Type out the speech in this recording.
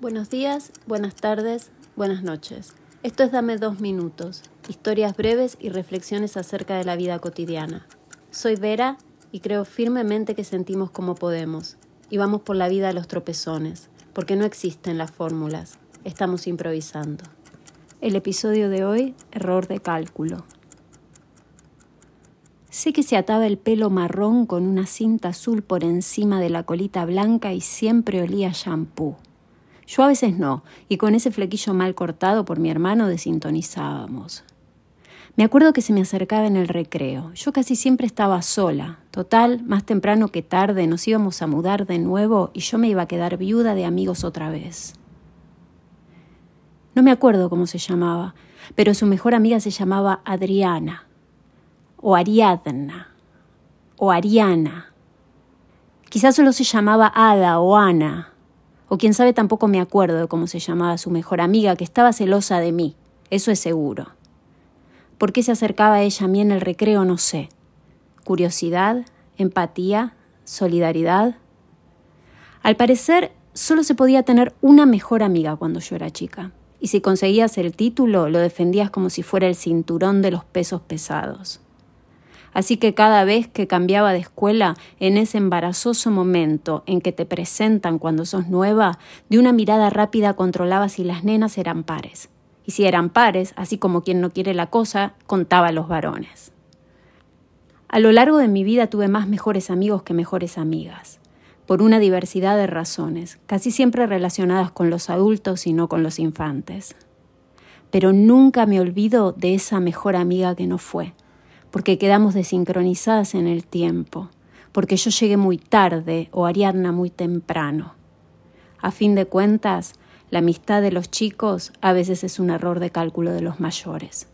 Buenos días, buenas tardes, buenas noches. Esto es Dame dos minutos, historias breves y reflexiones acerca de la vida cotidiana. Soy Vera y creo firmemente que sentimos como podemos y vamos por la vida a los tropezones, porque no existen las fórmulas, estamos improvisando. El episodio de hoy, error de cálculo. Sé que se ataba el pelo marrón con una cinta azul por encima de la colita blanca y siempre olía shampoo. Yo a veces no, y con ese flequillo mal cortado por mi hermano desintonizábamos. Me acuerdo que se me acercaba en el recreo. Yo casi siempre estaba sola. Total, más temprano que tarde nos íbamos a mudar de nuevo y yo me iba a quedar viuda de amigos otra vez. No me acuerdo cómo se llamaba, pero su mejor amiga se llamaba Adriana, o Ariadna, o Ariana. Quizás solo se llamaba Ada o Ana, o quién sabe tampoco me acuerdo de cómo se llamaba su mejor amiga, que estaba celosa de mí, eso es seguro. ¿Por qué se acercaba ella a mí en el recreo? No sé. Curiosidad, empatía, solidaridad. Al parecer, solo se podía tener una mejor amiga cuando yo era chica. Y si conseguías el título, lo defendías como si fuera el cinturón de los pesos pesados. Así que cada vez que cambiaba de escuela, en ese embarazoso momento en que te presentan cuando sos nueva, de una mirada rápida controlaba si las nenas eran pares. Y si eran pares, así como quien no quiere la cosa, contaba a los varones. A lo largo de mi vida tuve más mejores amigos que mejores amigas, por una diversidad de razones, casi siempre relacionadas con los adultos y no con los infantes. Pero nunca me olvido de esa mejor amiga que no fue, porque quedamos desincronizadas en el tiempo, porque yo llegué muy tarde o Ariadna muy temprano. A fin de cuentas, la amistad de los chicos a veces es un error de cálculo de los mayores.